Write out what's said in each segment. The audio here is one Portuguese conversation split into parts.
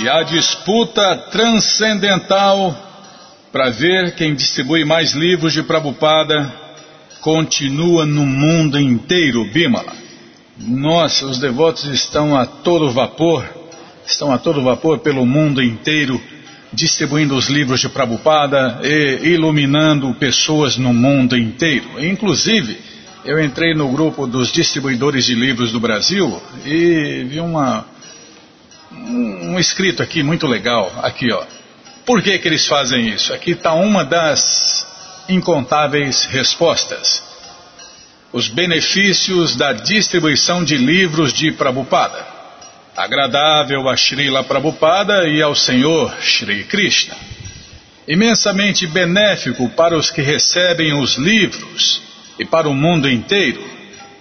E a disputa transcendental para ver quem distribui mais livros de Prabhupada continua no mundo inteiro, Bimala. Nós, os devotos, estão a todo vapor, estão a todo vapor pelo mundo inteiro, distribuindo os livros de Prabhupada e iluminando pessoas no mundo inteiro. Inclusive, eu entrei no grupo dos distribuidores de livros do Brasil e vi uma, um escrito aqui muito legal, aqui ó. Por que, que eles fazem isso? Aqui está uma das incontáveis respostas. Os benefícios da distribuição de livros de Prabhupada. Agradável a Srila Prabhupada e ao Senhor Sri Krishna. Imensamente benéfico para os que recebem os livros e para o mundo inteiro,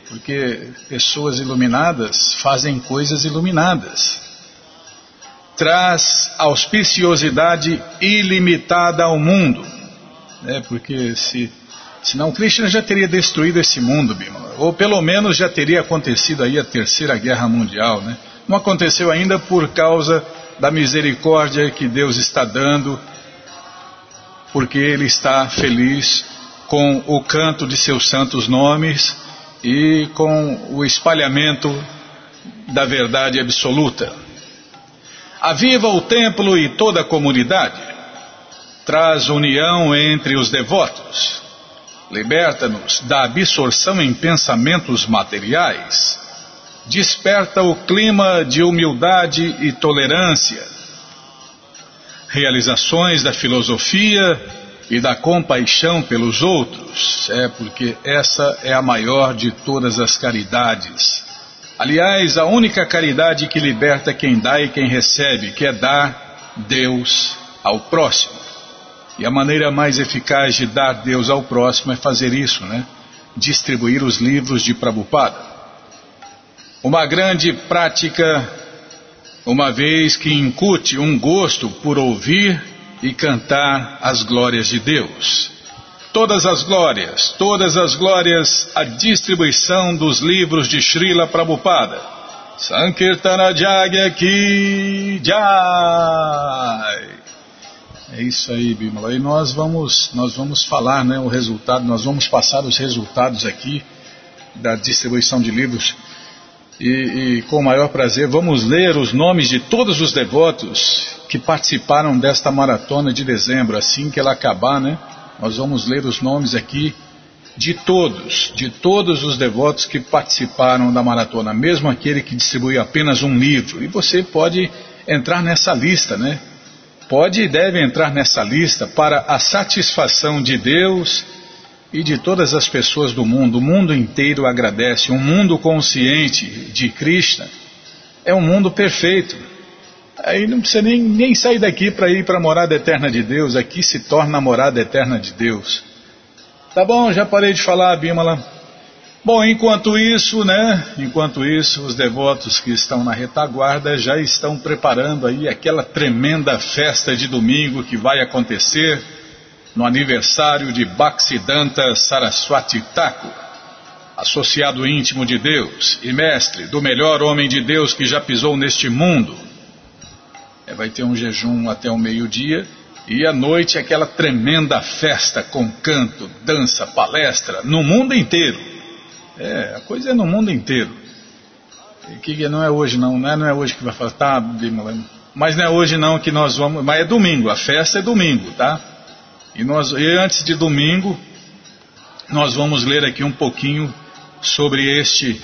porque pessoas iluminadas fazem coisas iluminadas traz auspiciosidade ilimitada ao mundo. Né? Porque se, senão Krishna já teria destruído esse mundo, Bimala. Ou pelo menos já teria acontecido aí a terceira guerra mundial. Né? Não aconteceu ainda por causa da misericórdia que Deus está dando, porque Ele está feliz com o canto de seus santos nomes e com o espalhamento da verdade absoluta. Aviva o templo e toda a comunidade. Traz união entre os devotos. Liberta-nos da absorção em pensamentos materiais. Desperta o clima de humildade e tolerância. Realizações da filosofia e da compaixão pelos outros. É porque essa é a maior de todas as caridades. Aliás, a única caridade que liberta quem dá e quem recebe, que é dar Deus ao próximo. E a maneira mais eficaz de dar Deus ao próximo é fazer isso, né? Distribuir os livros de Prabhupada. Uma grande prática, uma vez que incute um gosto por ouvir e cantar as glórias de Deus todas as glórias, todas as glórias à distribuição dos livros de Srila Prabhupada. Sankirtana Jagya Ki Jai. É isso aí, Bimala. E nós vamos, nós vamos falar, né, o resultado, nós vamos passar os resultados aqui da distribuição de livros. E, e com o maior prazer vamos ler os nomes de todos os devotos que participaram desta maratona de dezembro, assim que ela acabar, né? Nós vamos ler os nomes aqui de todos, de todos os devotos que participaram da maratona, mesmo aquele que distribuiu apenas um livro. E você pode entrar nessa lista, né? Pode e deve entrar nessa lista para a satisfação de Deus e de todas as pessoas do mundo. O mundo inteiro agradece. Um mundo consciente de Krishna é um mundo perfeito. Aí não precisa nem, nem sair daqui para ir para a morada eterna de Deus. Aqui se torna a morada eterna de Deus. Tá bom, já parei de falar, Bímala. Bom, enquanto isso, né? Enquanto isso, os devotos que estão na retaguarda já estão preparando aí aquela tremenda festa de domingo que vai acontecer no aniversário de Bhaktisiddhanta Saraswati Thakur, associado íntimo de Deus e mestre do melhor homem de Deus que já pisou neste mundo, vai ter um jejum até o meio-dia e à noite aquela tremenda festa com canto, dança, palestra, no mundo inteiro. É, a coisa é no mundo inteiro. Que não é hoje não, não é, não é hoje que vai falar, tá, mas não é hoje não que nós vamos, mas é domingo, a festa é domingo, tá? E, nós, e antes de domingo, nós vamos ler aqui um pouquinho sobre este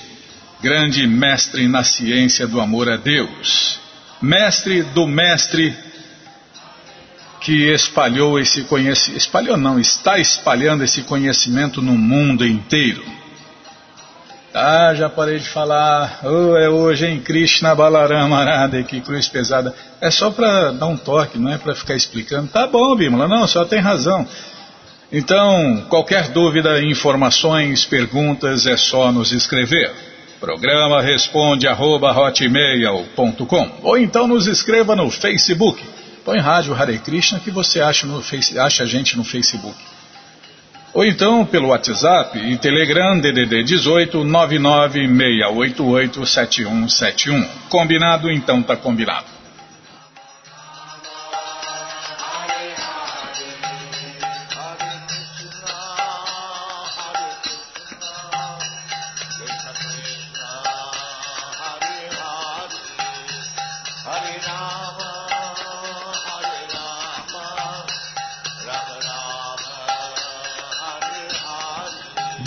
grande mestre na ciência do amor a Deus mestre do mestre que espalhou esse conhecimento, espalhou não, está espalhando esse conhecimento no mundo inteiro. Ah, já parei de falar, oh, é hoje em Krishna Balarama Arada, que cruz pesada. É só para dar um toque, não é para ficar explicando. Tá bom, Bímola, não, só tem razão. Então, qualquer dúvida, informações, perguntas, é só nos escrever. Programa responde arroba hotmail.com ou então nos escreva no Facebook. Põe Rádio Hare Krishna que você acha, no face, acha a gente no Facebook. ou então pelo WhatsApp e Telegram DDD 18 996887171. Combinado? Então tá combinado.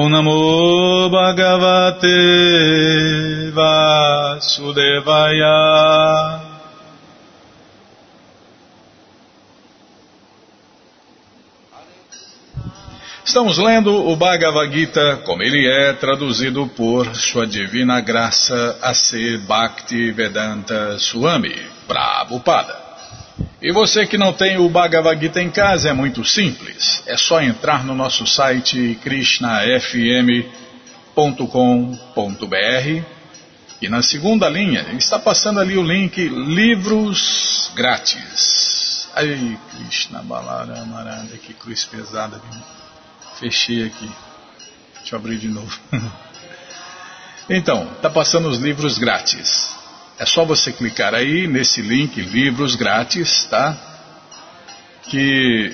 Om Bhagavate Vasudevaya Estamos lendo o Bhagavad Gita como ele é traduzido por Sua Divina Graça A.C. Bhakti Vedanta Swami Prabhupada. E você que não tem o Bhagavad Gita em casa, é muito simples. É só entrar no nosso site krishnafm.com.br e na segunda linha está passando ali o link Livros Grátis. Aí, Krishna Balara Maranda, que cruz pesada. Fechei aqui. Deixa eu abrir de novo. então, está passando os livros grátis. É só você clicar aí nesse link, livros grátis, tá? Que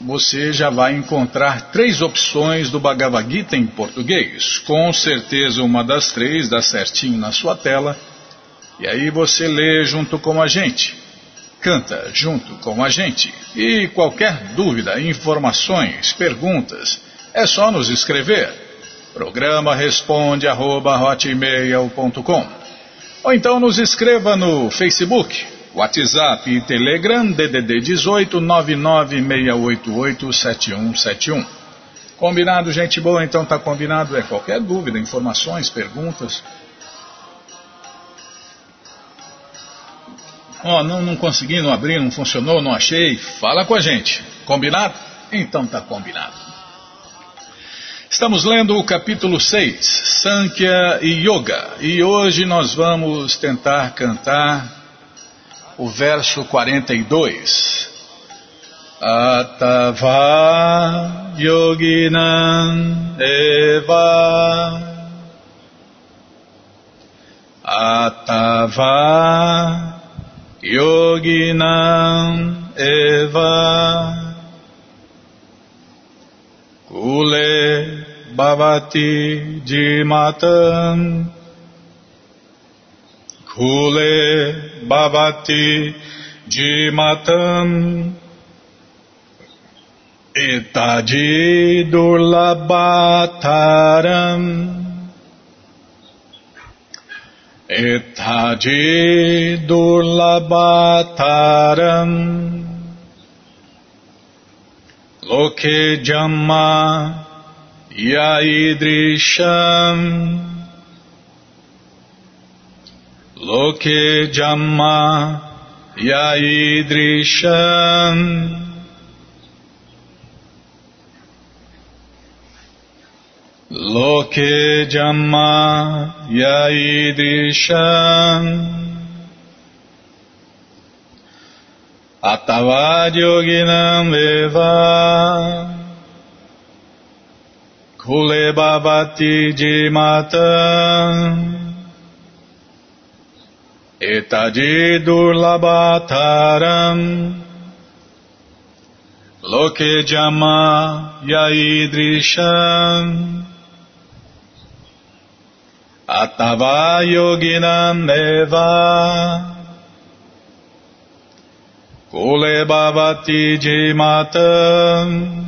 você já vai encontrar três opções do Bhagavad Gita em português. Com certeza uma das três dá certinho na sua tela. E aí você lê junto com a gente. Canta junto com a gente. E qualquer dúvida, informações, perguntas, é só nos escrever. Programa responde arroba, ou então nos escreva no Facebook, WhatsApp e Telegram DDD 18 996887171. Combinado, gente boa? Então tá combinado. É qualquer dúvida, informações, perguntas. Ó, oh, não, não consegui, não abri, não funcionou, não achei. Fala com a gente. Combinado? Então tá combinado. Estamos lendo o capítulo 6, Sankhya e Yoga, e hoje nós vamos tentar cantar o verso 42. Atava yoginam eva. Atava yoginam eva. Kule bhavati jimatam Kule bhavati jimatam Etaji durlabhataram Etaji durlabhataram Loke Jamma Yaidrisham Loke Jamma Yaidrisham Loke Jamma Yaidrisham Atavadyoginam eva Kule bhavati jimatam Etaji durlabhataram. Loke jama yaidrisham. Atava yoginam eva Kule bhavati jimatam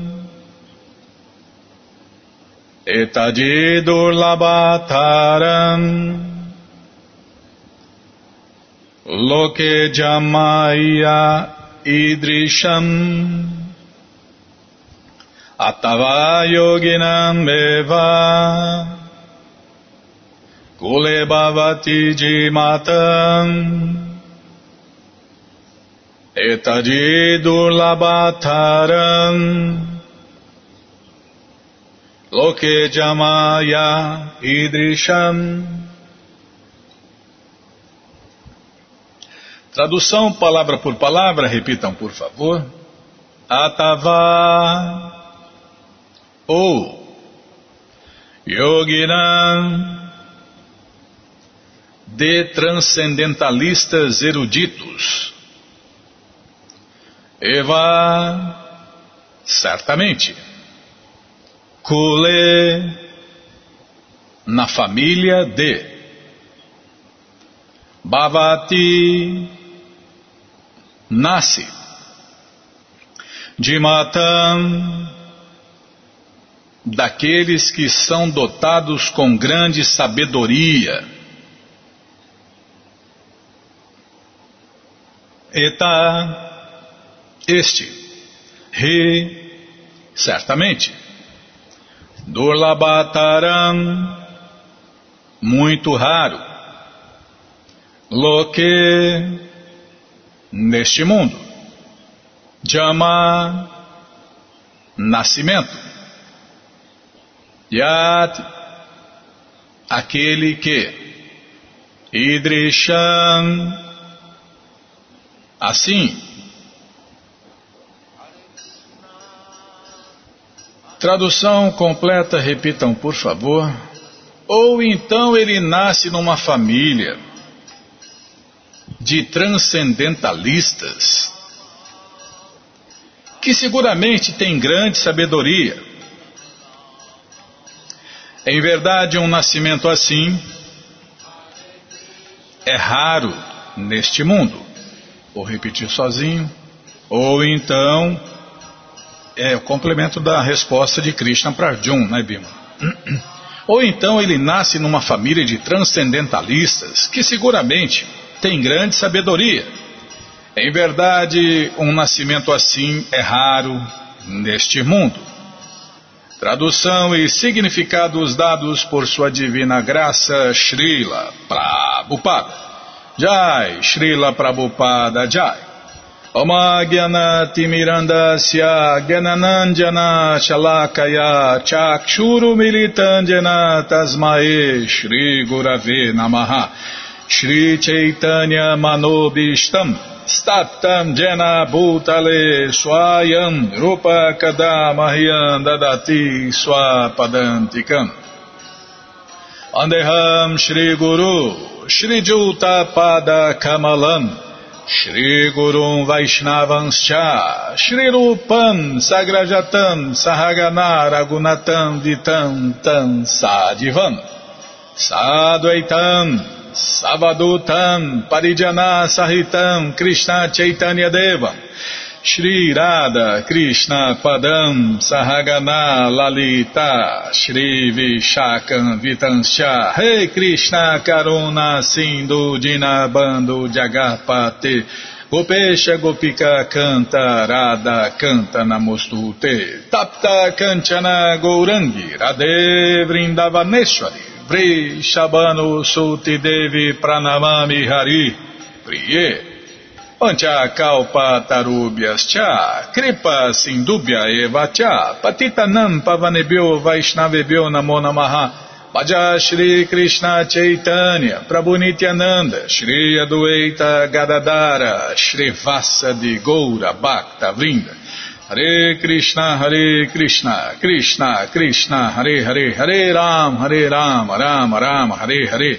Etaji durlabhataram Loke jamaya idrisham. Atava yoginam eva Kule bhavati jimatam. Etadi Loke jamaya idrisham Tradução palavra por palavra, repitam por favor. Atava ou Yoginam de transcendentalistas eruditos. Eva, certamente. Kule, na família de. Bhavati, nasce. Dimatam, daqueles que são dotados com grande sabedoria. Eta, este, Re, certamente. Durlabhataram, muito raro. Loke, neste mundo. Jama, nascimento. Yat, aquele que. Idrisham, Assim, tradução completa, repitam por favor. Ou então ele nasce numa família de transcendentalistas que seguramente tem grande sabedoria. Em verdade, um nascimento assim é raro neste mundo. Vou repetir sozinho. Ou então, é o complemento da resposta de Krishna para Arjuna, né, Bima? Ou então ele nasce numa família de transcendentalistas que seguramente tem grande sabedoria. Em verdade, um nascimento assim é raro neste mundo. Tradução e significados dados por sua divina graça, Srila Prabhupada. Jai, Srila Prabhupada Jai. Oma Gyanati Mirandasya Gyananandjana Shalakaya Chakshuru Militandjana Tasmae Shri Gurave Namaha. Shri Chaitanya Manobishtam Statam Jena Bhutale Swayam Rupa Kadamahyam Dadati Swapadantikam. Andeham Shri Gurum Vaishnavanscha, Shri Rupam Sagrajatam Sahagana Ragunatam Vitam Tam Sadivam, Sadvaitam Savadutam Parijana Sahitam Krishna Chaitanya Shri Radha Krishna Padam Sahagana Lalita Shri Vishakam Vitanscha Rei hey Krishna Karuna Sindhu Dinabando Jagarpate Gopesha Gopika Canta Radha Canta Namostute. Tapta Kanchana Gourangi Radhe Vrindavaneshwari. Vri Shabano Suti Devi Pranamami Hari. Priye Pancha kalpa tarubhyas cha, kripa sindubhya eva cha, patitanam pavanebhyo vaishnavebhyo namo namaha, Bhaja Shri Krishna Chaitanya, Prabhu Nityananda, Shri Adueita Gadadara, Shri Vassa de Goura Bhakta Vrinda, Hare Krishna, Hare Krishna, Krishna Krishna, Hare Hare, Hare Ram, Hare Ram, Ram Ram, Hare Hare,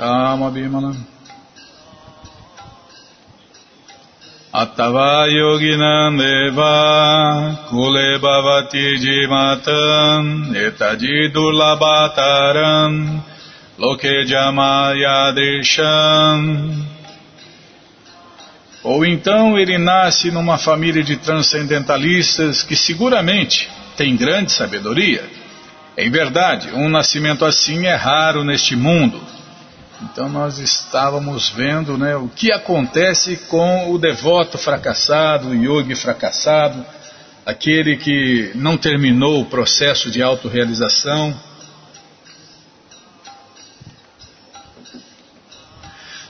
Calma, Bimala. Attava yoginam deva kule bhavati jimatam etadi durlabhataram loke jamaya drisham. Ou então ele nasce numa família de transcendentalistas que seguramente tem grande sabedoria. Em verdade, um nascimento assim é raro neste mundo. Então nós estávamos vendo né, o que acontece com o devoto fracassado, o yogi fracassado, aquele que não terminou o processo de autorrealização.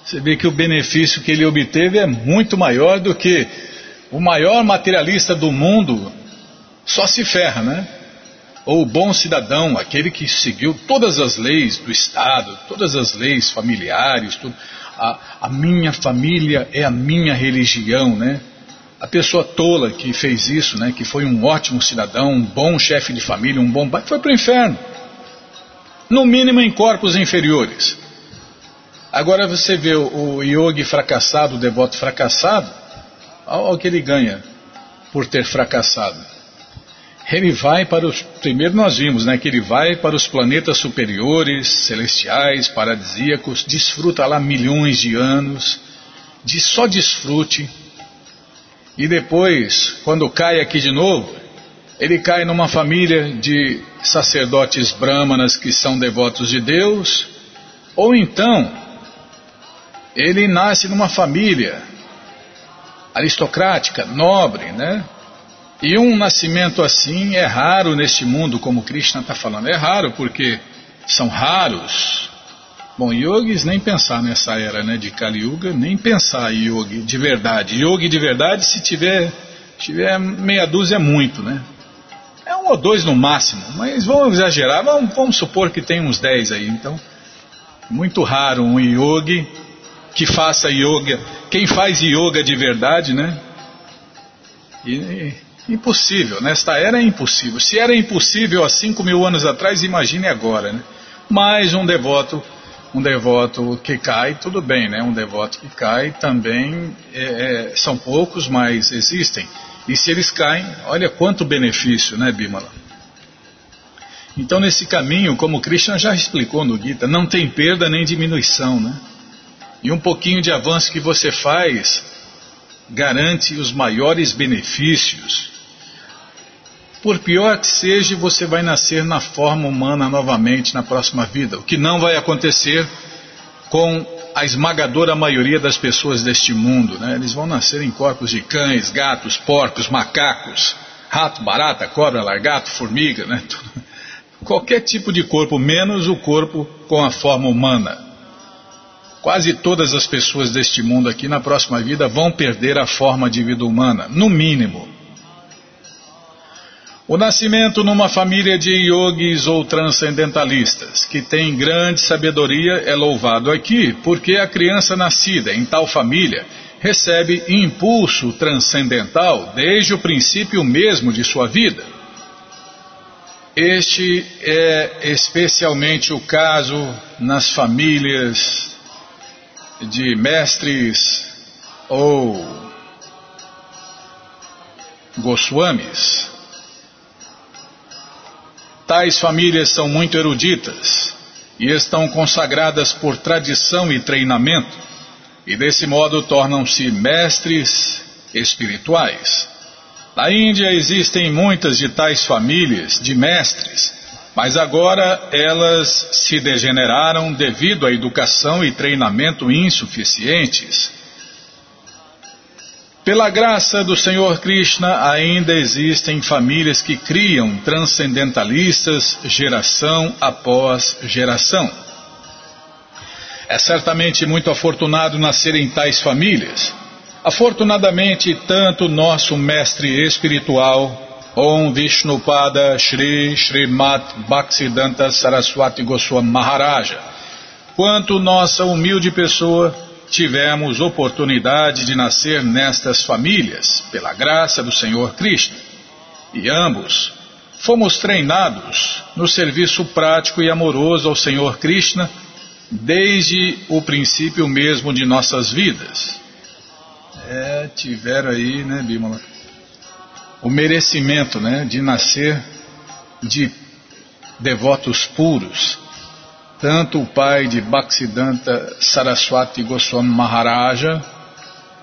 Você vê que o benefício que ele obteve é muito maior do que o maior materialista do mundo só se ferra, né? Ou o bom cidadão, aquele que seguiu todas as leis do Estado, todas as leis familiares, tudo. A, a minha família é a minha religião, né? A pessoa tola que fez isso, né? Que foi um ótimo cidadão, um bom chefe de família, um bom pai, foi para o inferno. No mínimo em corpos inferiores. Agora você vê o, o yogi fracassado, o devoto fracassado, olha o que ele ganha por ter fracassado. Ele vai para os. Primeiro nós vimos né, que ele vai para os planetas superiores, celestiais, paradisíacos, desfruta lá milhões de anos, de só desfrute. E depois, quando cai aqui de novo, ele cai numa família de sacerdotes brahmanas que são devotos de Deus, ou então ele nasce numa família aristocrática, nobre, né? E um nascimento assim é raro neste mundo, como Krishna está falando. É raro porque são raros. Bom, yogis nem pensar nessa era né, de Kali Yuga, nem pensar yogi de verdade. Yogi de verdade, se tiver, tiver meia dúzia é muito, né? É um ou dois no máximo, mas vamos exagerar, vamos, vamos supor que tem uns dez aí. Então, muito raro um yogi que faça yoga. Quem faz yoga de verdade, né? E, impossível, nesta era é impossível. Se era impossível há cinco mil anos atrás, imagine agora, né? Mas um devoto, um devoto que cai, tudo bem, né? Um devoto que cai também é, é, são poucos, mas existem. E se eles caem, olha quanto benefício, né, Bimala? Então, nesse caminho, como Krishna já explicou no Gita, não tem perda nem diminuição, né? E um pouquinho de avanço que você faz garante os maiores benefícios. Por pior que seja, você vai nascer na forma humana novamente na próxima vida, o que não vai acontecer com a esmagadora maioria das pessoas deste mundo. Né? Eles vão nascer em corpos de cães, gatos, porcos, macacos, rato, barata, cobra, largato, formiga, né? qualquer tipo de corpo, menos o corpo com a forma humana. Quase todas as pessoas deste mundo aqui na próxima vida vão perder a forma de vida humana, no mínimo. O nascimento numa família de yogis ou transcendentalistas, que tem grande sabedoria, é louvado aqui, porque a criança nascida em tal família recebe impulso transcendental desde o princípio mesmo de sua vida. Este é especialmente o caso nas famílias de mestres ou Goswamis. Tais famílias são muito eruditas e estão consagradas por tradição e treinamento, e desse modo tornam-se mestres espirituais. Na Índia existem muitas de tais famílias de mestres mas agora elas se degeneraram devido à educação e treinamento insuficientes. Pela graça do Senhor Krishna, ainda existem famílias que criam transcendentalistas geração após geração. É certamente muito afortunado nascer em tais famílias. Afortunadamente, tanto nosso mestre espiritual, Om Vishnupada Shri Srimat Bhaktisiddhanta Saraswati Goswami Maharaja. Quanto nossa humilde pessoa tivemos oportunidade de nascer nestas famílias, pela graça do Senhor Cristo. E ambos fomos treinados no serviço prático e amoroso ao Senhor Krishna desde o princípio mesmo de nossas vidas. É, tiveram aí, né, Bímola? o merecimento né, de nascer de devotos puros. Tanto o pai de Bhaktisiddhanta Saraswati Goswami Maharaja,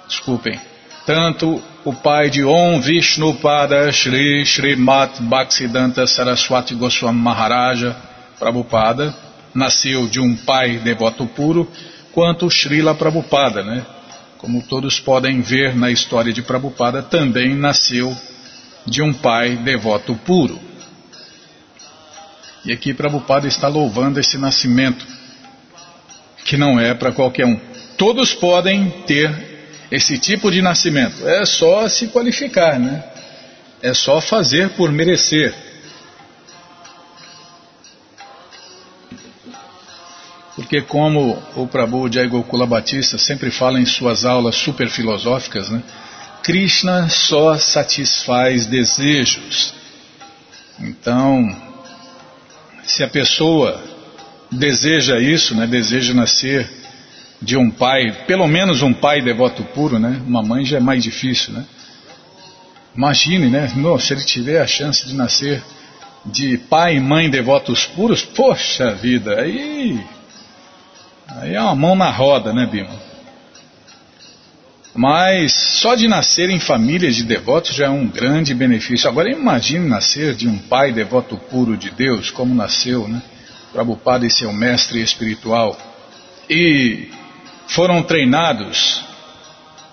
desculpem, tanto o pai de Om Vishnu Pada Shri Srimat Bhaktisiddhanta Saraswati Goswami Maharaja, Prabhupada, nasceu de um pai devoto puro, quanto Srila Prabhupada, né? Como todos podem ver na história de Prabhupada, também nasceu de um pai devoto puro. E aqui Prabhupada está louvando esse nascimento, que não é para qualquer um. Todos podem ter esse tipo de nascimento, é só se qualificar, né? É só fazer por merecer. Porque como o Prabhu Jai Gokula Batista sempre fala em suas aulas super filosóficas, né? Krishna só satisfaz desejos. Então, se a pessoa deseja isso, né, deseja nascer de um pai, pelo menos um pai devoto puro, né? Uma mãe já é mais difícil, né? Imagine, né? Se ele tiver a chance de nascer de pai e mãe devotos puros, poxa vida, aí, aí é uma mão na roda, né, Bima? Mas só de nascer em famílias de devotos já é um grande benefício. Agora imagine nascer de um pai devoto puro de Deus, como nasceu, né? Prabhupada e seu mestre espiritual. E foram treinados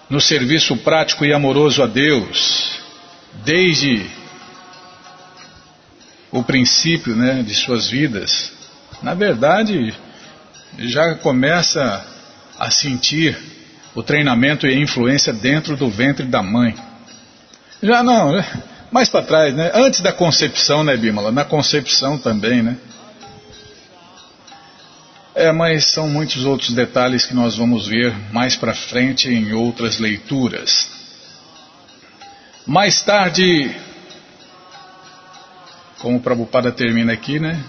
no serviço prático e amoroso a Deus, desde o princípio né, de suas vidas. Na verdade, já começa a sentir o treinamento e a influência dentro do ventre da mãe. Já não, né? mais para trás, né? Antes da concepção, né, Bímola? Na concepção também, né? É, mas são muitos outros detalhes que nós vamos ver mais para frente em outras leituras. Mais tarde, como o Prabhupada termina aqui, né?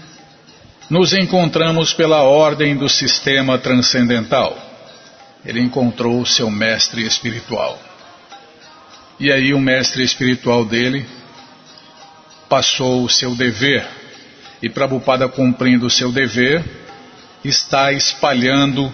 Nos encontramos pela ordem do sistema transcendental ele encontrou o seu mestre espiritual. E aí o mestre espiritual dele passou o seu dever. E Prabhupada, cumprindo o seu dever, está espalhando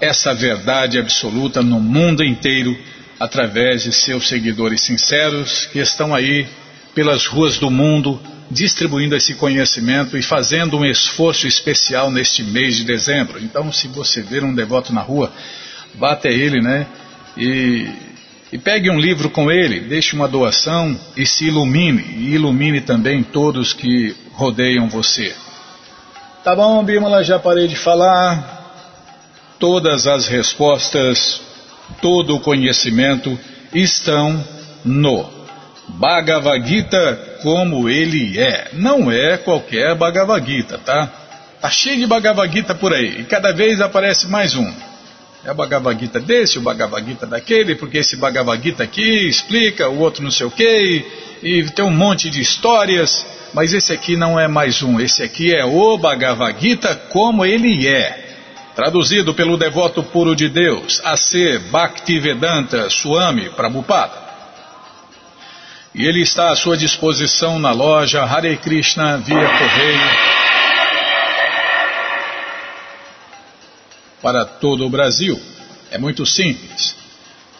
essa verdade absoluta no mundo inteiro através de seus seguidores sinceros que estão aí pelas ruas do mundo distribuindo esse conhecimento e fazendo um esforço especial neste mês de dezembro. Então, se você ver um devoto na rua, vá até ele, né? E, e pegue um livro com ele, deixe uma doação e se ilumine, e ilumine também todos que rodeiam você. Tá bom, Bímola, já parei de falar. Todas as respostas, todo o conhecimento estão no Bhagavad Gita como ele é. Não é qualquer Bhagavad Gita, tá? Tá cheio de Bhagavad Gita por aí e cada vez aparece mais um. É o Bhagavad Gita desse, o Bhagavad Gita daquele, porque esse Bhagavad Gita aqui explica, o outro não sei o quê, e, e tem um monte de histórias, mas esse aqui não é mais um, esse aqui é o Bhagavad Gita como ele é. Traduzido pelo devoto puro de Deus, A.C. Bhaktivedanta Swami Prabhupada. E ele está à sua disposição na loja Hare Krishna via correio para todo o Brasil. É muito simples.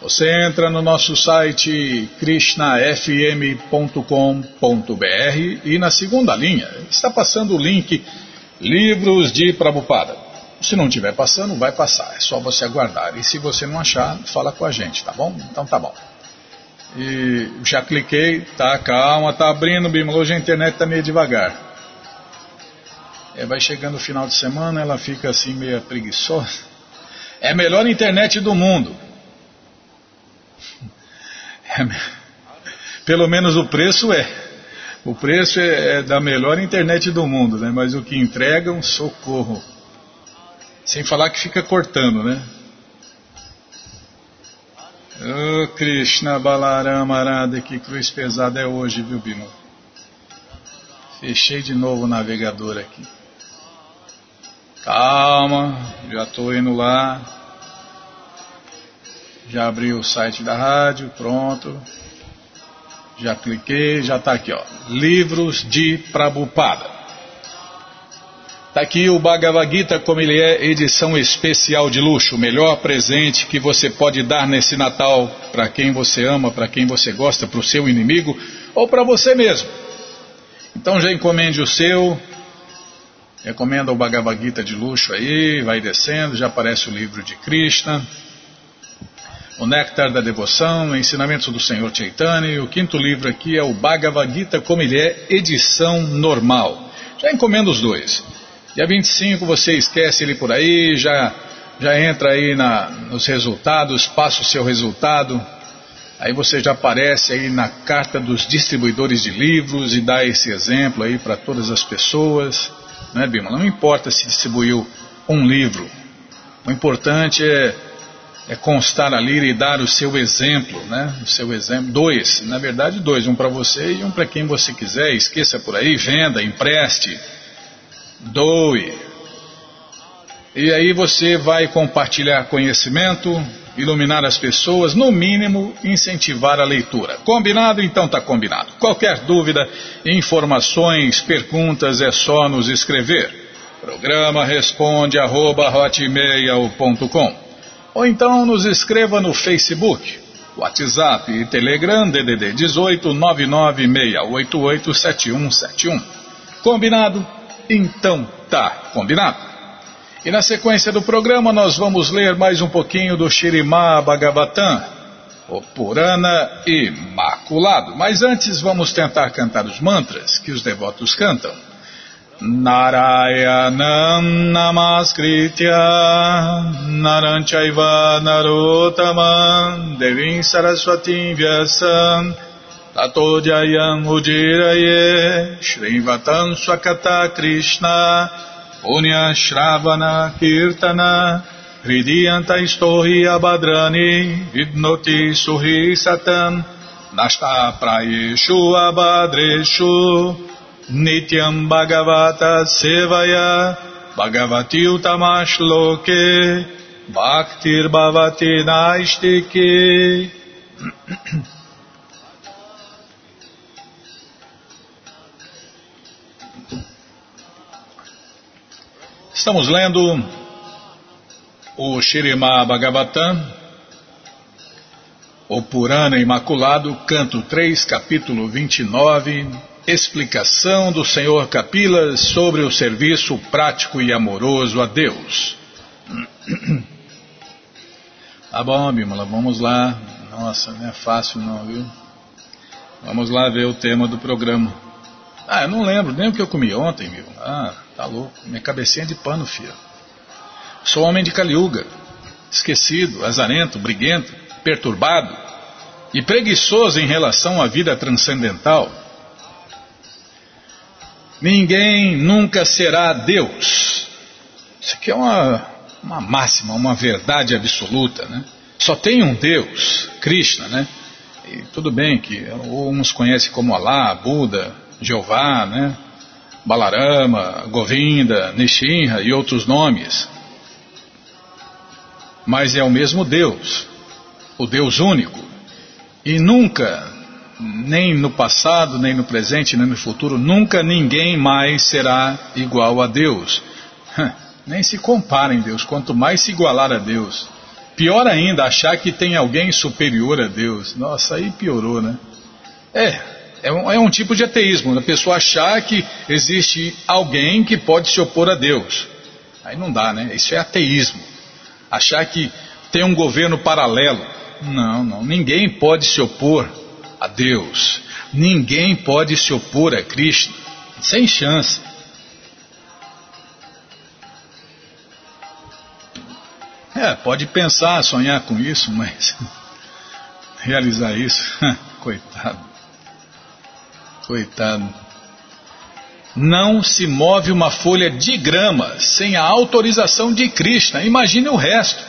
Você entra no nosso site krishnafm.com.br e na segunda linha está passando o link Livros de Prabupada. Se não estiver passando, vai passar. É só você aguardar. E se você não achar, fala com a gente, tá bom? Então tá bom. E já cliquei, tá, calma, tá abrindo, Bima. Hoje a internet tá meio devagar. É, vai chegando o final de semana, ela fica assim meio preguiçosa. É a melhor internet do mundo. É, pelo menos o preço é. O preço é, é, da melhor internet do mundo, né? Mas o que entregam, socorro. Sem falar que fica cortando, né? Oh, Krishna Balarama Arada, que cruz pesada é hoje, viu, Bino? Fechei de novo o navegador aqui. Calma, já estou indo lá. Já abri o site da rádio, pronto. Já cliquei, já está aqui, ó. Livros de Prabupada. Está aqui o Bhagavad Gita como ele é, edição especial de luxo, o melhor presente que você pode dar nesse Natal para quem você ama, para quem você gosta, para o seu inimigo ou para você mesmo. Então já encomende o seu, recomenda o Bhagavad Gita de luxo aí, vai descendo, já aparece o livro de Krishna, o Néctar da Devoção, Ensinamentos do Senhor Chaitanya, o quinto livro aqui é o Bhagavad Gita como ele é, edição normal. Já encomenda os dois. Dia 25 você esquece ele por aí, já, já entra aí na, nos resultados, passa o seu resultado. Aí você já aparece aí na carta dos distribuidores de livros e dá esse exemplo aí para todas as pessoas. Né, Bima? Não importa se distribuiu um livro. O importante é, é constar ali e dar o seu exemplo, né? O seu exemplo. Dois, na verdade dois, um para você e um para quem você quiser. Esqueça por aí, venda, empreste doe. E aí você vai compartilhar conhecimento, iluminar as pessoas, no mínimo incentivar a leitura. Combinado? Então tá combinado. Qualquer dúvida, informações, perguntas é só nos escrever. Programa responde arroba, ou então nos escreva no Facebook, WhatsApp e Telegram DDD 18 996887171. Combinado? Então tá, combinado? E na sequência do programa nós vamos ler mais um pouquinho do Shirimá Bhagavatam, o Purana Imaculado. Mas antes vamos tentar cantar os mantras que os devotos cantam. Devim Saraswatim Vyasam Tato Jayam Ujiraye Srivatam Swakata Krishna Punya Shravana Kirtana Hridiyanta Istohi Abhadrani Vidnoti Suhi Satam Nasta Prayeshu Abhadreshu Nityam Bhagavata Sevaya Bhagavati Utamash Loke Bhaktir Bhavati Naistike Estamos lendo o Shirimá Bhagavatam, o Purana Imaculado, canto 3, capítulo 29, explicação do Senhor Kapila sobre o serviço prático e amoroso a Deus. Tá bom, Bímola, vamos lá. Nossa, não é fácil não, viu? Vamos lá ver o tema do programa. Ah, eu não lembro nem o que eu comi ontem, viu? Ah, Tá louco, minha cabecinha de pano, filho. Sou homem de caliuga, esquecido, azarento, briguento, perturbado e preguiçoso em relação à vida transcendental. Ninguém nunca será Deus. Isso aqui é uma, uma máxima, uma verdade absoluta, né? Só tem um Deus, Krishna, né? E tudo bem que uns conhecem como Alá, Buda, Jeová, né? Balarama, Govinda, Nishinra e outros nomes. Mas é o mesmo Deus, o Deus único. E nunca, nem no passado, nem no presente, nem no futuro, nunca ninguém mais será igual a Deus. Nem se compara em Deus, quanto mais se igualar a Deus. Pior ainda, achar que tem alguém superior a Deus. Nossa, aí piorou, né? É, é um, é um tipo de ateísmo, a pessoa achar que existe alguém que pode se opor a Deus. Aí não dá, né? Isso é ateísmo. Achar que tem um governo paralelo. Não, não. Ninguém pode se opor a Deus. Ninguém pode se opor a Cristo. Sem chance. É, pode pensar, sonhar com isso, mas realizar isso, coitado. Coitado. Não se move uma folha de grama sem a autorização de Krishna. Imagine o resto.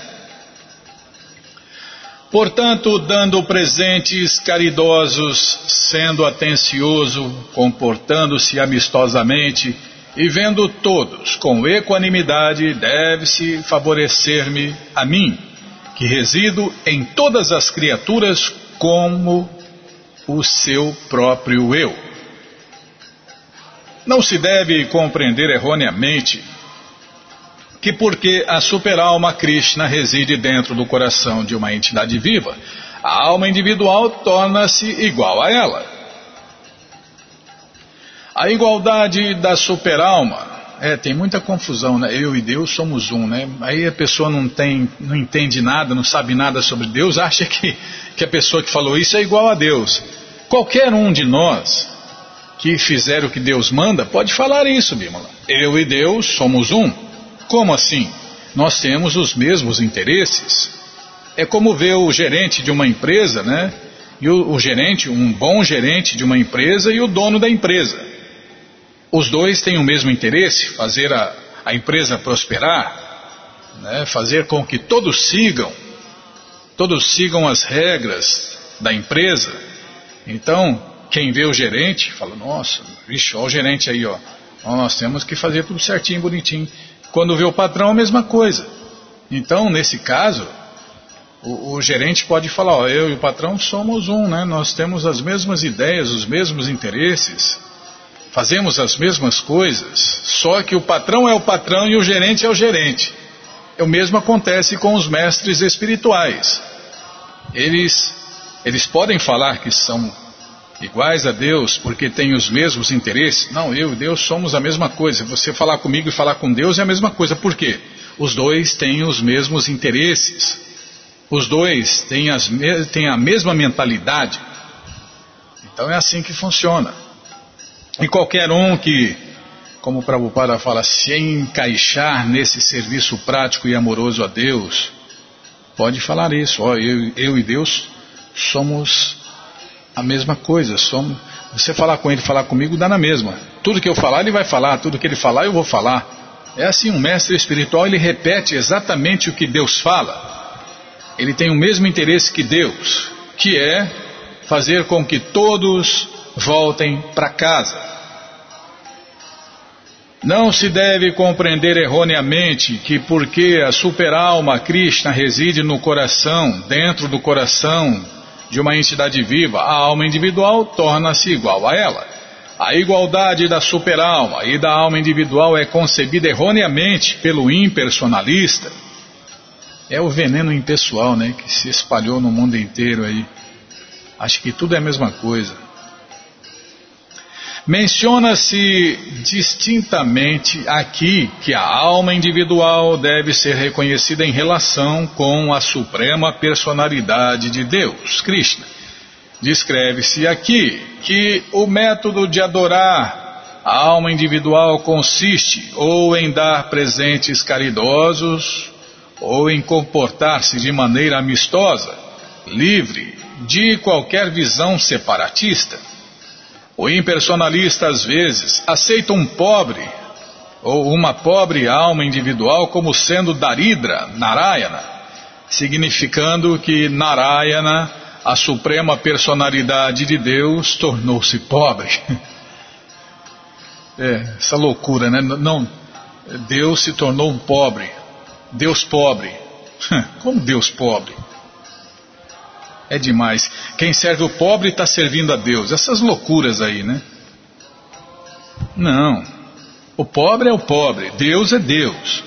Portanto, dando presentes caridosos, sendo atencioso, comportando-se amistosamente e vendo todos com equanimidade, deve-se favorecer-me a mim, que resido em todas as criaturas como o seu próprio eu. Não se deve compreender erroneamente que porque a superalma Krishna reside dentro do coração de uma entidade viva, a alma individual torna-se igual a ela. A igualdade da superalma é, tem muita confusão, né? Eu e Deus somos um, né? Aí a pessoa não tem, não entende nada, não sabe nada sobre Deus, acha que, que a pessoa que falou isso é igual a Deus. Qualquer um de nós que fizer o que Deus manda pode falar isso, Bímola. Eu e Deus somos um. Como assim? Nós temos os mesmos interesses. É como ver o gerente de uma empresa, né? E o, o gerente, um bom gerente de uma empresa e o dono da empresa. Os dois têm o mesmo interesse, fazer a, a empresa prosperar, né? fazer com que todos sigam, todos sigam as regras da empresa. Então, quem vê o gerente fala, nossa, vixe, olha o gerente aí, ó. Nós temos que fazer tudo certinho, bonitinho. Quando vê o patrão, a mesma coisa. Então, nesse caso, o, o, gerente pode falar, ó, eu e o patrão somos um, né? Nós temos as mesmas ideias, os mesmos interesses fazemos as mesmas coisas, só que o patrão é o patrão e o gerente é o gerente. O mesmo acontece com os mestres espirituais. Eles, eles podem falar que são iguais a Deus porque têm os mesmos interesses. Não, eu e Deus somos a mesma coisa. Você falar comigo e falar com Deus é a mesma coisa. Por quê? Os dois têm os mesmos interesses. Os dois têm, as, têm a mesma mentalidade. Então é assim que funciona. E qualquer um que, como o Prabhupada fala, se encaixar nesse serviço prático e amoroso a Deus, pode falar isso. Ó, eu, eu e Deus somos a mesma coisa. Somos, você falar com ele, falar comigo, dá na mesma. Tudo que eu falar, ele vai falar. Tudo que ele falar, eu vou falar. É assim, um mestre espiritual, ele repete exatamente o que Deus fala. Ele tem o mesmo interesse que Deus, que é fazer com que todos voltem para casa. Não se deve compreender erroneamente que porque a superalma Krishna reside no coração, dentro do coração de uma entidade viva, a alma individual torna-se igual a ela. A igualdade da superalma e da alma individual é concebida erroneamente pelo impersonalista. É o veneno impessoal, né, que se espalhou no mundo inteiro aí. Acho que tudo é a mesma coisa. Menciona-se distintamente aqui que a alma individual deve ser reconhecida em relação com a suprema personalidade de Deus, Krishna. Descreve-se aqui que o método de adorar a alma individual consiste ou em dar presentes caridosos, ou em comportar-se de maneira amistosa, livre de qualquer visão separatista. O impersonalista, às vezes, aceita um pobre ou uma pobre alma individual como sendo Daridra, Narayana, significando que Narayana, a suprema personalidade de Deus, tornou-se pobre. É, essa loucura, né? Não, Deus se tornou um pobre. Deus pobre. Como Deus pobre? É demais. Quem serve o pobre está servindo a Deus. Essas loucuras aí, né? Não. O pobre é o pobre, Deus é Deus.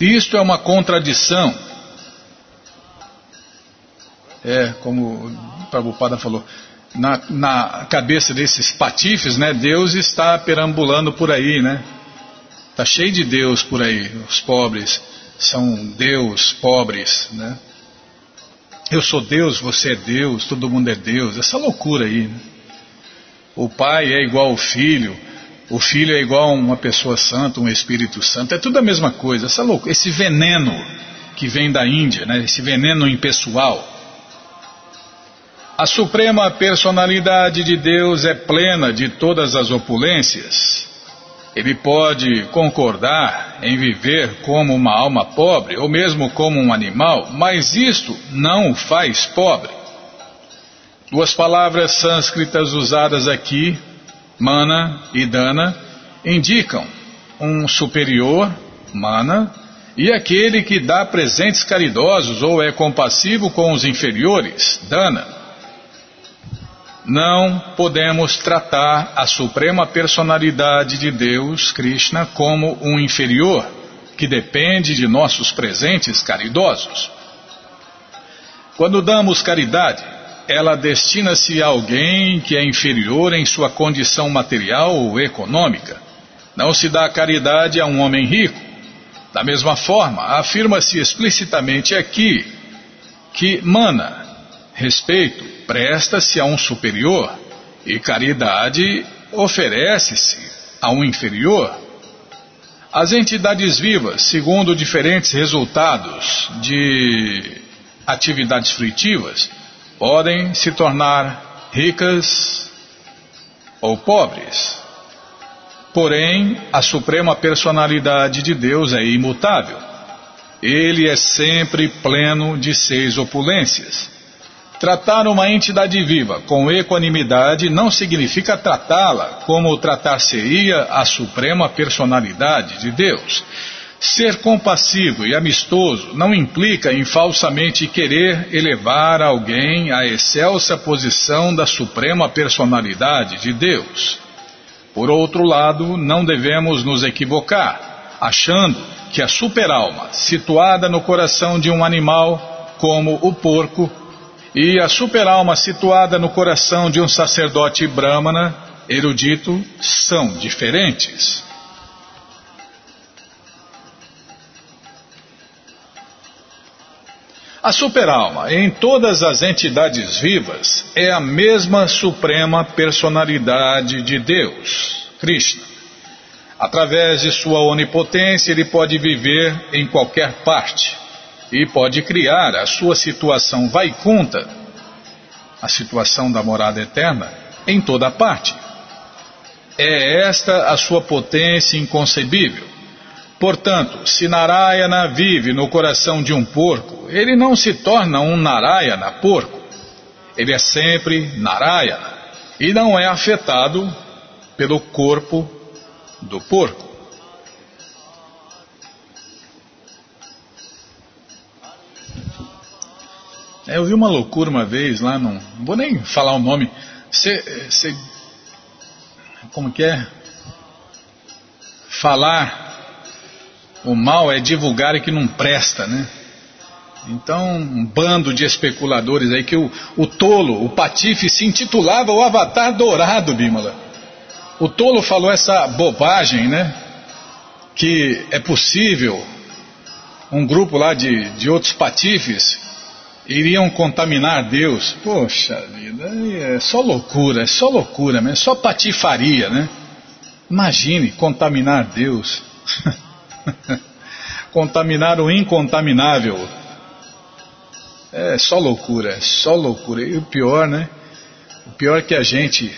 Isto é uma contradição. É, como o Prabhupada falou, na, na cabeça desses patifes, né? Deus está perambulando por aí, né? Está cheio de Deus por aí. Os pobres são Deus pobres, né? Eu sou Deus, você é Deus, todo mundo é Deus, essa loucura aí. Né? O pai é igual ao filho, o filho é igual a uma pessoa santa, um Espírito Santo, é tudo a mesma coisa, essa loucura, esse veneno que vem da Índia, né? esse veneno impessoal. A suprema personalidade de Deus é plena de todas as opulências. Ele pode concordar em viver como uma alma pobre ou mesmo como um animal, mas isto não o faz pobre. Duas palavras sânscritas usadas aqui, mana e dana, indicam um superior, mana, e aquele que dá presentes caridosos ou é compassivo com os inferiores, dana. Não podemos tratar a suprema personalidade de Deus, Krishna, como um inferior que depende de nossos presentes caridosos. Quando damos caridade, ela destina-se a alguém que é inferior em sua condição material ou econômica. Não se dá caridade a um homem rico. Da mesma forma, afirma-se explicitamente aqui que mana, respeito, presta-se a um superior e caridade oferece-se a um inferior. As entidades vivas, segundo diferentes resultados de atividades fruitivas, podem se tornar ricas ou pobres. Porém, a suprema personalidade de Deus é imutável. Ele é sempre pleno de seis opulências. Tratar uma entidade viva com equanimidade não significa tratá-la como tratar-se-ia a suprema personalidade de Deus. Ser compassivo e amistoso não implica em falsamente querer elevar alguém à excelsa posição da suprema personalidade de Deus. Por outro lado, não devemos nos equivocar, achando que a superalma, situada no coração de um animal, como o porco, e a superalma situada no coração de um sacerdote brahmana erudito são diferentes. A superalma, em todas as entidades vivas, é a mesma suprema personalidade de Deus, Krishna. Através de sua onipotência, ele pode viver em qualquer parte e pode criar a sua situação vaikunta, a situação da morada eterna, em toda parte. É esta a sua potência inconcebível. Portanto, se Narayana vive no coração de um porco, ele não se torna um Narayana porco. Ele é sempre Narayana e não é afetado pelo corpo do porco. Eu vi uma loucura uma vez lá, não, vou nem falar o nome. Você. Como que é? Falar o mal é divulgar e que não presta, né? Então, um bando de especuladores aí que o, o tolo, o patife, se intitulava o Avatar Dourado, Bímola. O tolo falou essa bobagem, né? Que é possível um grupo lá de, de outros patifes iriam contaminar Deus. Poxa vida, é só loucura, é só loucura, é só patifaria, né? Imagine contaminar Deus. Contaminar o incontaminável. É só loucura, é só loucura. E o pior, né? O pior é que a gente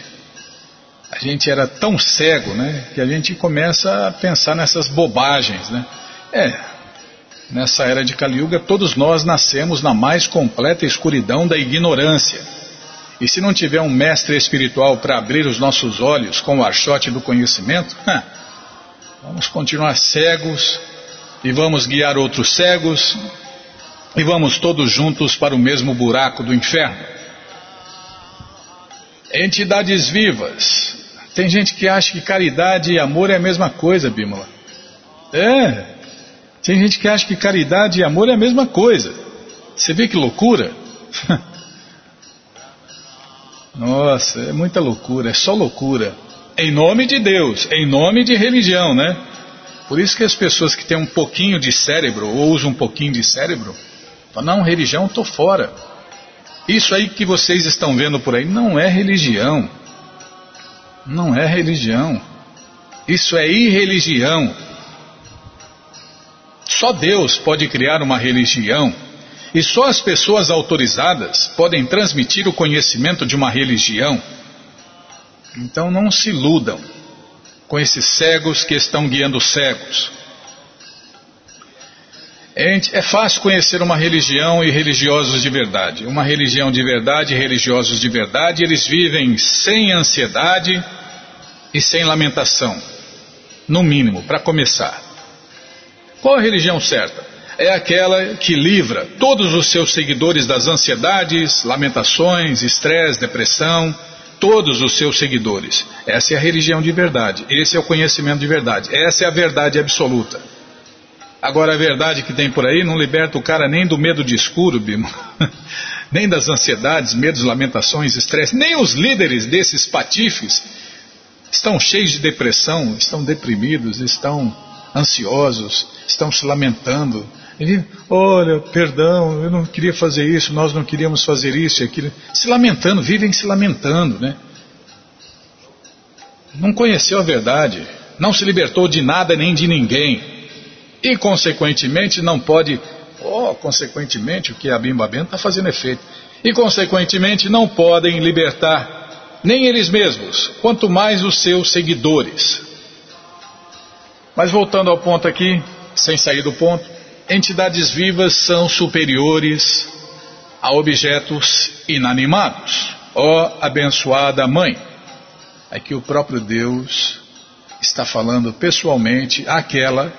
a gente era tão cego, né, que a gente começa a pensar nessas bobagens, né? É, nessa era de Kali Yuga, todos nós nascemos na mais completa escuridão da ignorância. E se não tiver um mestre espiritual para abrir os nossos olhos com o archote do conhecimento, vamos continuar cegos e vamos guiar outros cegos e vamos todos juntos para o mesmo buraco do inferno. Entidades vivas. Tem gente que acha que caridade e amor é a mesma coisa, Bímola. É. Tem gente que acha que caridade e amor é a mesma coisa. Você vê que loucura? Nossa, é muita loucura, é só loucura. Em nome de Deus, em nome de religião, né? Por isso que as pessoas que têm um pouquinho de cérebro, ou usam um pouquinho de cérebro, falam, não, religião, estou fora. Isso aí que vocês estão vendo por aí não é religião. Não é religião. Isso é irreligião. Só Deus pode criar uma religião. E só as pessoas autorizadas podem transmitir o conhecimento de uma religião. Então não se iludam com esses cegos que estão guiando cegos. É fácil conhecer uma religião e religiosos de verdade. Uma religião de verdade e religiosos de verdade, eles vivem sem ansiedade e sem lamentação. No mínimo, para começar. Qual a religião certa? É aquela que livra todos os seus seguidores das ansiedades, lamentações, estresse, depressão, todos os seus seguidores. Essa é a religião de verdade, esse é o conhecimento de verdade, essa é a verdade absoluta. Agora, a verdade que tem por aí não liberta o cara nem do medo de escuro, Bimo, nem das ansiedades, medos, lamentações, estresse, nem os líderes desses patifes estão cheios de depressão, estão deprimidos, estão ansiosos, estão se lamentando. Ele, olha, perdão, eu não queria fazer isso, nós não queríamos fazer isso e aquilo. Se lamentando, vivem se lamentando, né? Não conheceu a verdade, não se libertou de nada nem de ninguém e, consequentemente, não pode, oh, consequentemente, o que a Bimba Bento está fazendo efeito, e, consequentemente, não podem libertar nem eles mesmos, quanto mais os seus seguidores. Mas voltando ao ponto aqui, sem sair do ponto, entidades vivas são superiores a objetos inanimados. Ó oh, abençoada mãe, aqui o próprio Deus está falando pessoalmente àquela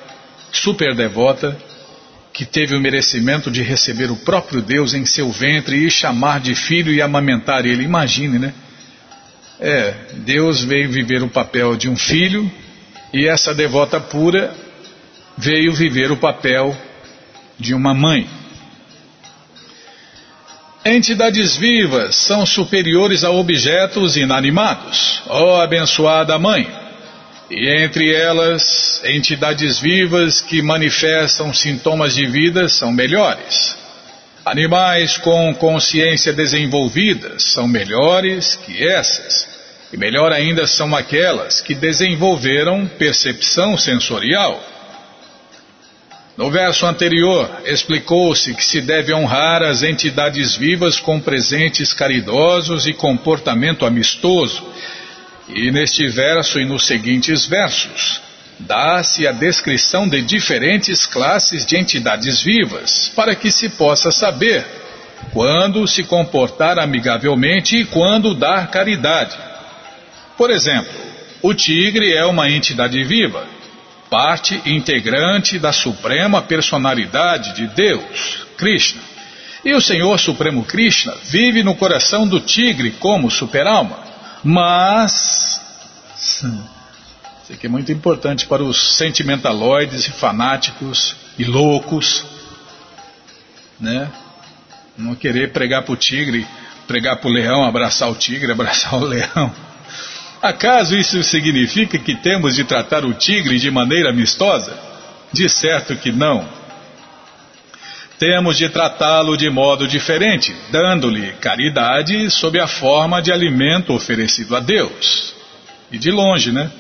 super devota, que teve o merecimento de receber o próprio Deus em seu ventre e chamar de filho e amamentar ele. Imagine, né? É, Deus veio viver o papel de um filho e essa devota pura veio viver o papel de uma mãe. Entidades vivas são superiores a objetos inanimados. Ó abençoada mãe! E entre elas, entidades vivas que manifestam sintomas de vida são melhores. Animais com consciência desenvolvida são melhores que essas. E melhor ainda são aquelas que desenvolveram percepção sensorial. No verso anterior, explicou-se que se deve honrar as entidades vivas com presentes caridosos e comportamento amistoso e neste verso e nos seguintes versos, dá-se a descrição de diferentes classes de entidades vivas, para que se possa saber quando se comportar amigavelmente e quando dar caridade. Por exemplo, o tigre é uma entidade viva, parte integrante da suprema personalidade de Deus, Krishna. E o Senhor Supremo Krishna vive no coração do tigre como superalma. Mas, isso aqui é muito importante para os sentimentaloides e fanáticos e loucos, né? Não querer pregar para o tigre, pregar para o leão, abraçar o tigre, abraçar o leão. Acaso isso significa que temos de tratar o tigre de maneira amistosa? De certo que não. Temos de tratá-lo de modo diferente, dando-lhe caridade sob a forma de alimento oferecido a Deus. E de longe, né?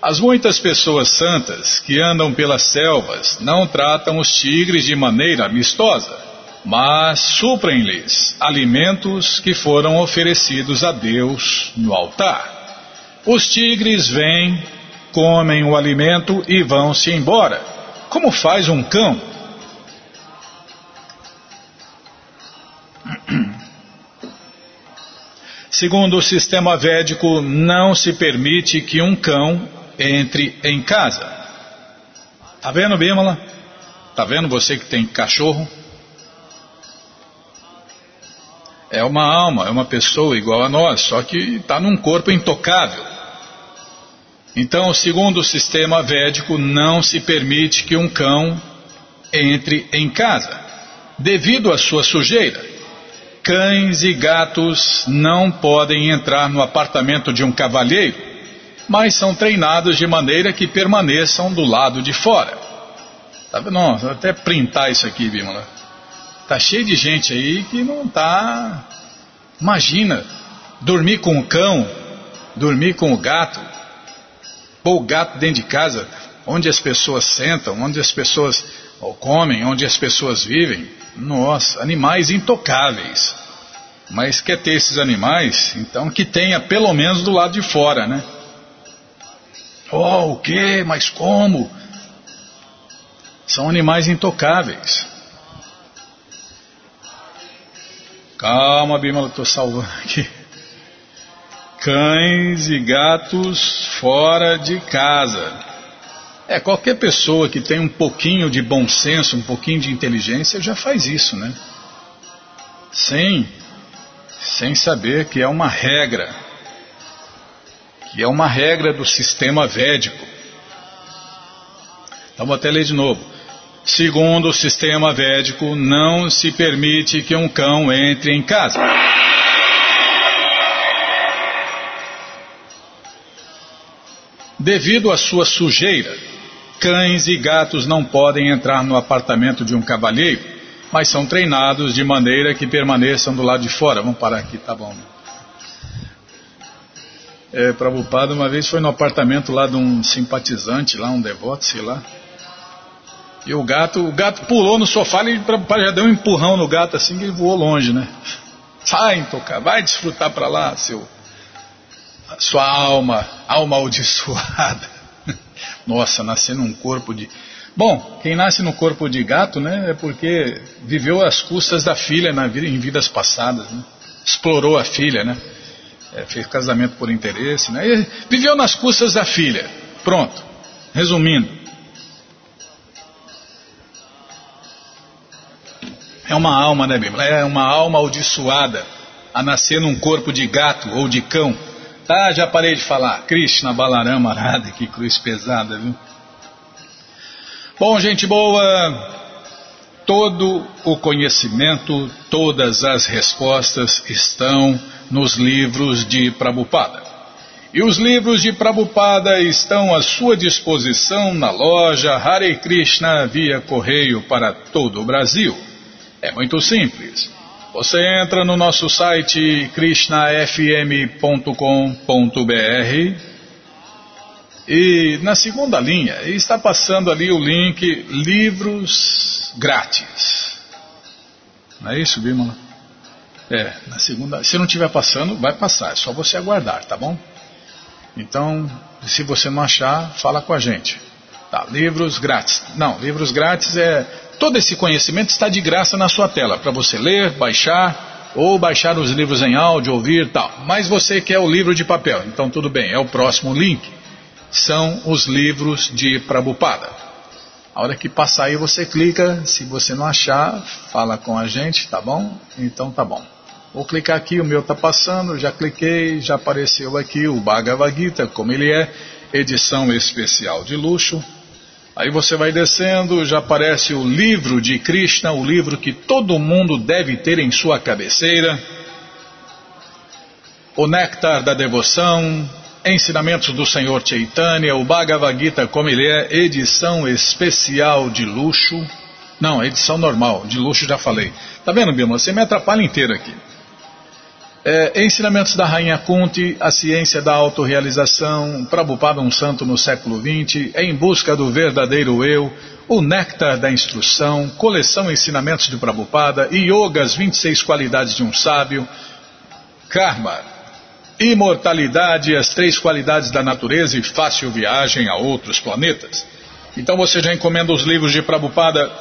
As muitas pessoas santas que andam pelas selvas não tratam os tigres de maneira amistosa, mas suprem-lhes alimentos que foram oferecidos a Deus no altar. Os tigres vêm, comem o alimento e vão-se embora, como faz um cão Segundo o sistema védico, não se permite que um cão entre em casa. Tá vendo, Bímola? Tá vendo você que tem cachorro? É uma alma, é uma pessoa igual a nós, só que está num corpo intocável. Então, segundo o sistema védico, não se permite que um cão entre em casa, devido à sua sujeira. Cães e gatos não podem entrar no apartamento de um cavalheiro, mas são treinados de maneira que permaneçam do lado de fora. Vou até printar isso aqui, Bímola. Tá cheio de gente aí que não tá. Imagina, dormir com o cão, dormir com o gato, pôr o gato dentro de casa, onde as pessoas sentam, onde as pessoas comem, onde as pessoas vivem. Nossa, animais intocáveis. Mas quer ter esses animais, então que tenha pelo menos do lado de fora, né? Oh, o que? Mas como? São animais intocáveis. Calma, Bima, eu estou salvando aqui. Cães e gatos fora de casa. É, qualquer pessoa que tem um pouquinho de bom senso, um pouquinho de inteligência, já faz isso, né? Sem, sem saber que é uma regra, que é uma regra do sistema védico. Então vou até ler de novo. Segundo o sistema védico, não se permite que um cão entre em casa. Devido à sua sujeira, cães e gatos não podem entrar no apartamento de um cavalheiro, mas são treinados de maneira que permaneçam do lado de fora. Vamos parar aqui, tá bom. É, Prabhupada uma vez foi no apartamento lá de um simpatizante, lá um devoto, sei lá. E o gato, o gato pulou no sofá e já deu um empurrão no gato assim que ele voou longe, né? Vai tocar, vai desfrutar para lá, seu sua alma, alma amaldiçoada. Nossa, nascer num corpo de. Bom, quem nasce no corpo de gato, né, é porque viveu às custas da filha na vida, em vidas passadas, né? explorou a filha, né? É, fez casamento por interesse, né? E viveu nas custas da filha. Pronto. Resumindo, é uma alma, né, Bíblia? É uma alma amaldiçoada a nascer num corpo de gato ou de cão. Tá, já parei de falar. Krishna Balarama Arada, que cruz pesada, viu? Bom, gente boa, todo o conhecimento, todas as respostas estão nos livros de Prabhupada. E os livros de Prabhupada estão à sua disposição na loja Hare Krishna via correio para todo o Brasil. É muito simples. Você entra no nosso site krishnafm.com.br e na segunda linha está passando ali o link livros grátis. Não é isso, Bímola? É, na segunda. Se não estiver passando, vai passar. É só você aguardar, tá bom? Então, se você não achar, fala com a gente. Tá, livros grátis. Não, livros grátis é Todo esse conhecimento está de graça na sua tela, para você ler, baixar, ou baixar os livros em áudio, ouvir tal. Mas você quer o livro de papel, então tudo bem, é o próximo link. São os livros de Prabhupada. A hora que passar aí você clica, se você não achar, fala com a gente, tá bom? Então tá bom. Vou clicar aqui, o meu está passando, já cliquei, já apareceu aqui o Bhagavad Gita, como ele é, edição especial de luxo, Aí você vai descendo, já aparece o livro de Krishna, o livro que todo mundo deve ter em sua cabeceira. O Néctar da Devoção, Ensinamentos do Senhor Chaitanya, o Bhagavad Gita como ele é, edição especial de luxo. Não, edição normal, de luxo já falei. Tá vendo, Bima? Você me atrapalha inteiro aqui. É, ensinamentos da Rainha Kunti, a ciência da autorrealização, Prabhupada um santo no século XX, em busca do verdadeiro eu, o néctar da instrução, coleção ensinamentos de Prabhupada, Yoga, as 26 qualidades de um sábio, Karma, imortalidade, as três qualidades da natureza e fácil viagem a outros planetas. Então você já encomenda os livros de Prabhupada,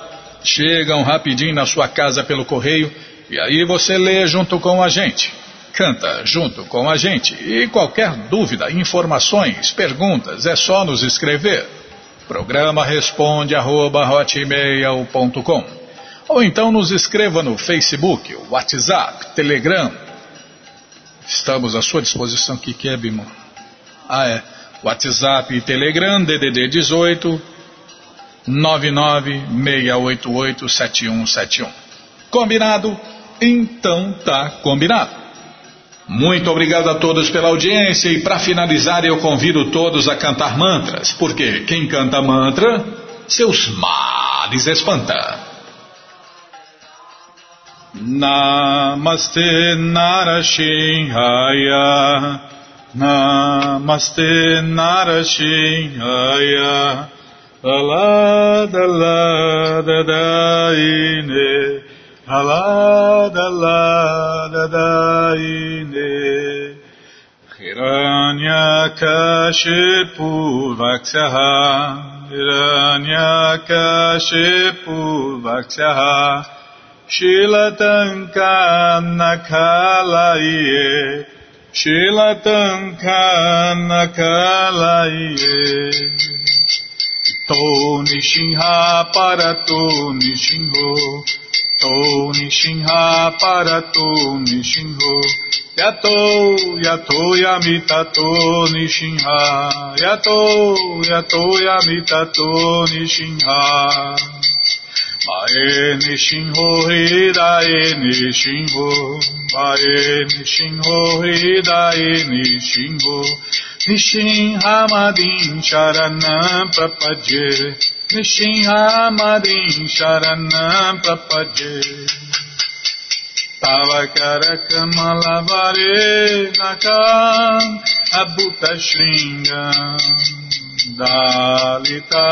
chegam rapidinho na sua casa pelo correio, e aí você lê junto com a gente canta junto com a gente. E qualquer dúvida, informações, perguntas, é só nos escrever. Programa responde arroba, ou então nos escreva no Facebook, WhatsApp, Telegram. Estamos à sua disposição. O que, que é, Bimo? Ah, é. WhatsApp e Telegram, DDD 18 996887171. Combinado? Então tá combinado. Muito obrigado a todos pela audiência e para finalizar eu convido todos a cantar mantras, porque quem canta mantra, seus males espanta. Namaste Narashinhaya Namaste Narashinhaya Alada Lada Daine Alada Lada Daine Hiranyakashipu Vaksyaha Hiranyakashipu Vaksyaha Shilatankanakalaye Shilatankanakalaye To Nishinha Parato Nishinho To Nishinha Parato Nishinho Yato Yato Yamitato Nishinha Yato Yato Yamitato Nishinha Mae Nishinho Hidae Nishinho Mae Nishinho Hidae Nishinho Nishinhamadin Sharanam Prapadye Nishinhamadin नृसिंहामरीं शरणं प्रपद्ये तव करकमलवरे नकाम् अभूतशृङ्गम् दालिता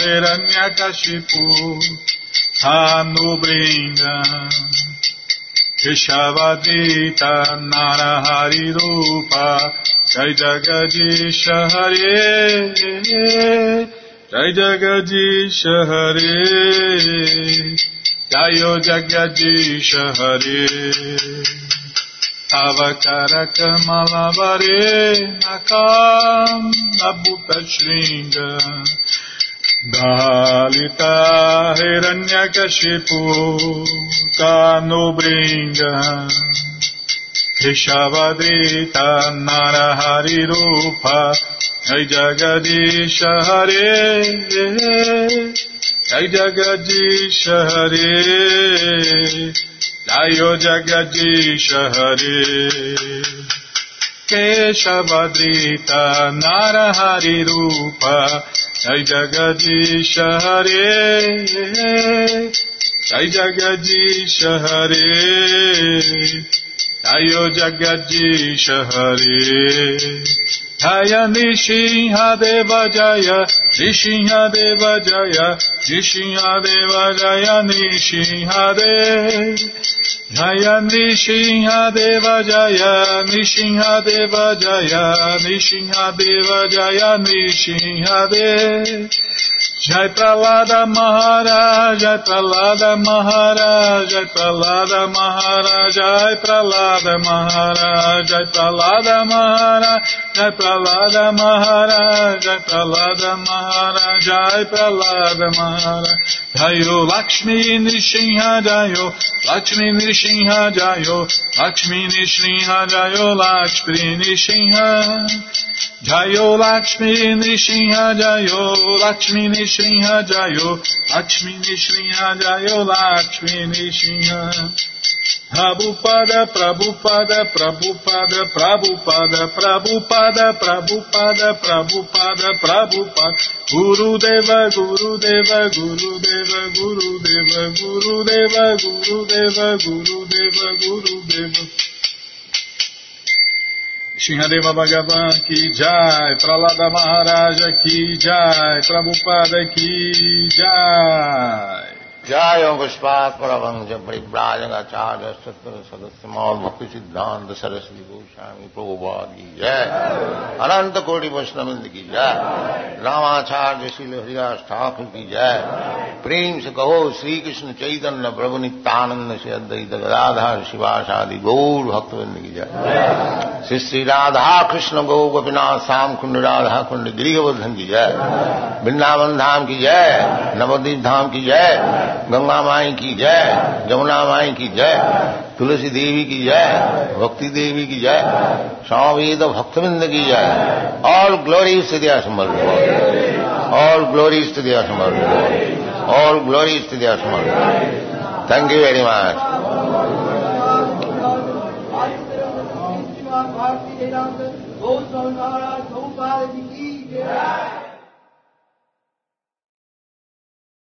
हिरण्यकशिपु हानुभृङ्गम् कृषवदीता नारहरिरूपा जय जगदीश हरे Jai Jagadish Hare Jayo Jagadish Hare Avakara Kamalavare Nakam Abhuta Shringa Dalita Hiranyakashipu Kanubringa Keshavadita Narahari Rupa Jai Jagadish Hare Jai Jagadish Hare Jayo Jagadish Hare Keshavadita Narahari Rupa. Jai Jagadish Hare Jai Jagadish Hare Ayo Jagadish Hare Jaya Nishinha Deva Jaya Nishinha Deva Jaya Nishinha Deva Jaya Nishinha Deva Jaya Nishinha Deva Jaya Nishinha Deva Jaya Nishinha Deva Jaya Nishinha Deva Jai Pralada Maharaj, Jai Pralada Maharaj, Jai Pralada Maharaj, Jai Pralada Maharaj, Jai Pralada Maharaj, Jai Pralada Maharaj, Jai Pralada Maharaj, Jai Pralada Maharaj, Jayo Lakshmi Nishinha Jayo, Lakshmi Nishinha Jayo, Lakshmi Nishinha Jayo, Lakshmi Nishinha Jayo Lakshmi Nishinha Jayo, Lakshmi Nishinha Jayo, Lakshmi Nishinha Jayo, Lakshmi Nishinha. Prabhupada, Prabhupada, Prabhupada, Prabhupada, Prabhupada, Prabhupada, Prabhupada, Prabhupada, Guru Deva, Guru Deva, Guru Deva, Guru Deva, Guru Deva, Guru Deva, Guru Deva, Guru Deva. Shinhadeva Bhagavan ki jai, Pralada Maharaja ki jai, Prabhupada ki jai. जय पुष्पात परवंश परिव्राजगाचार्य सत्र सदस्य मौल भक्ति सिद्धांत सरस्वती गोस्वामी प्रभुपाद की जय अनंत कोटि वैष्णविंद की जय। रामाचार्य श्री हरिदास ठाकुर की जय। प्रेम से कहो श्री कृष्ण चैतन्य प्रभु नित्यानंद से अद्वैत गदाधार शिवाशादि गौर भक्तविंद की जय। श्री श्री राधा कृष्ण गौ गोपीनाथ श्याम कुंड राधा कुंड गिरिवर्धन की जय। वृंदावन धाम की जय। नवदीप धाम की जय। गंगा माई की जय जमुना माई की जय, तुलसी देवी की जय, भक्ति देवी की जय, स्वामीद भक्तविंद की जय। ऑल ग्लोरी स्थितिया समर ऑल ग्लोरी स्थितिया समर ऑल ग्लोरी स्थितिया समर थैंक यू वेरी मच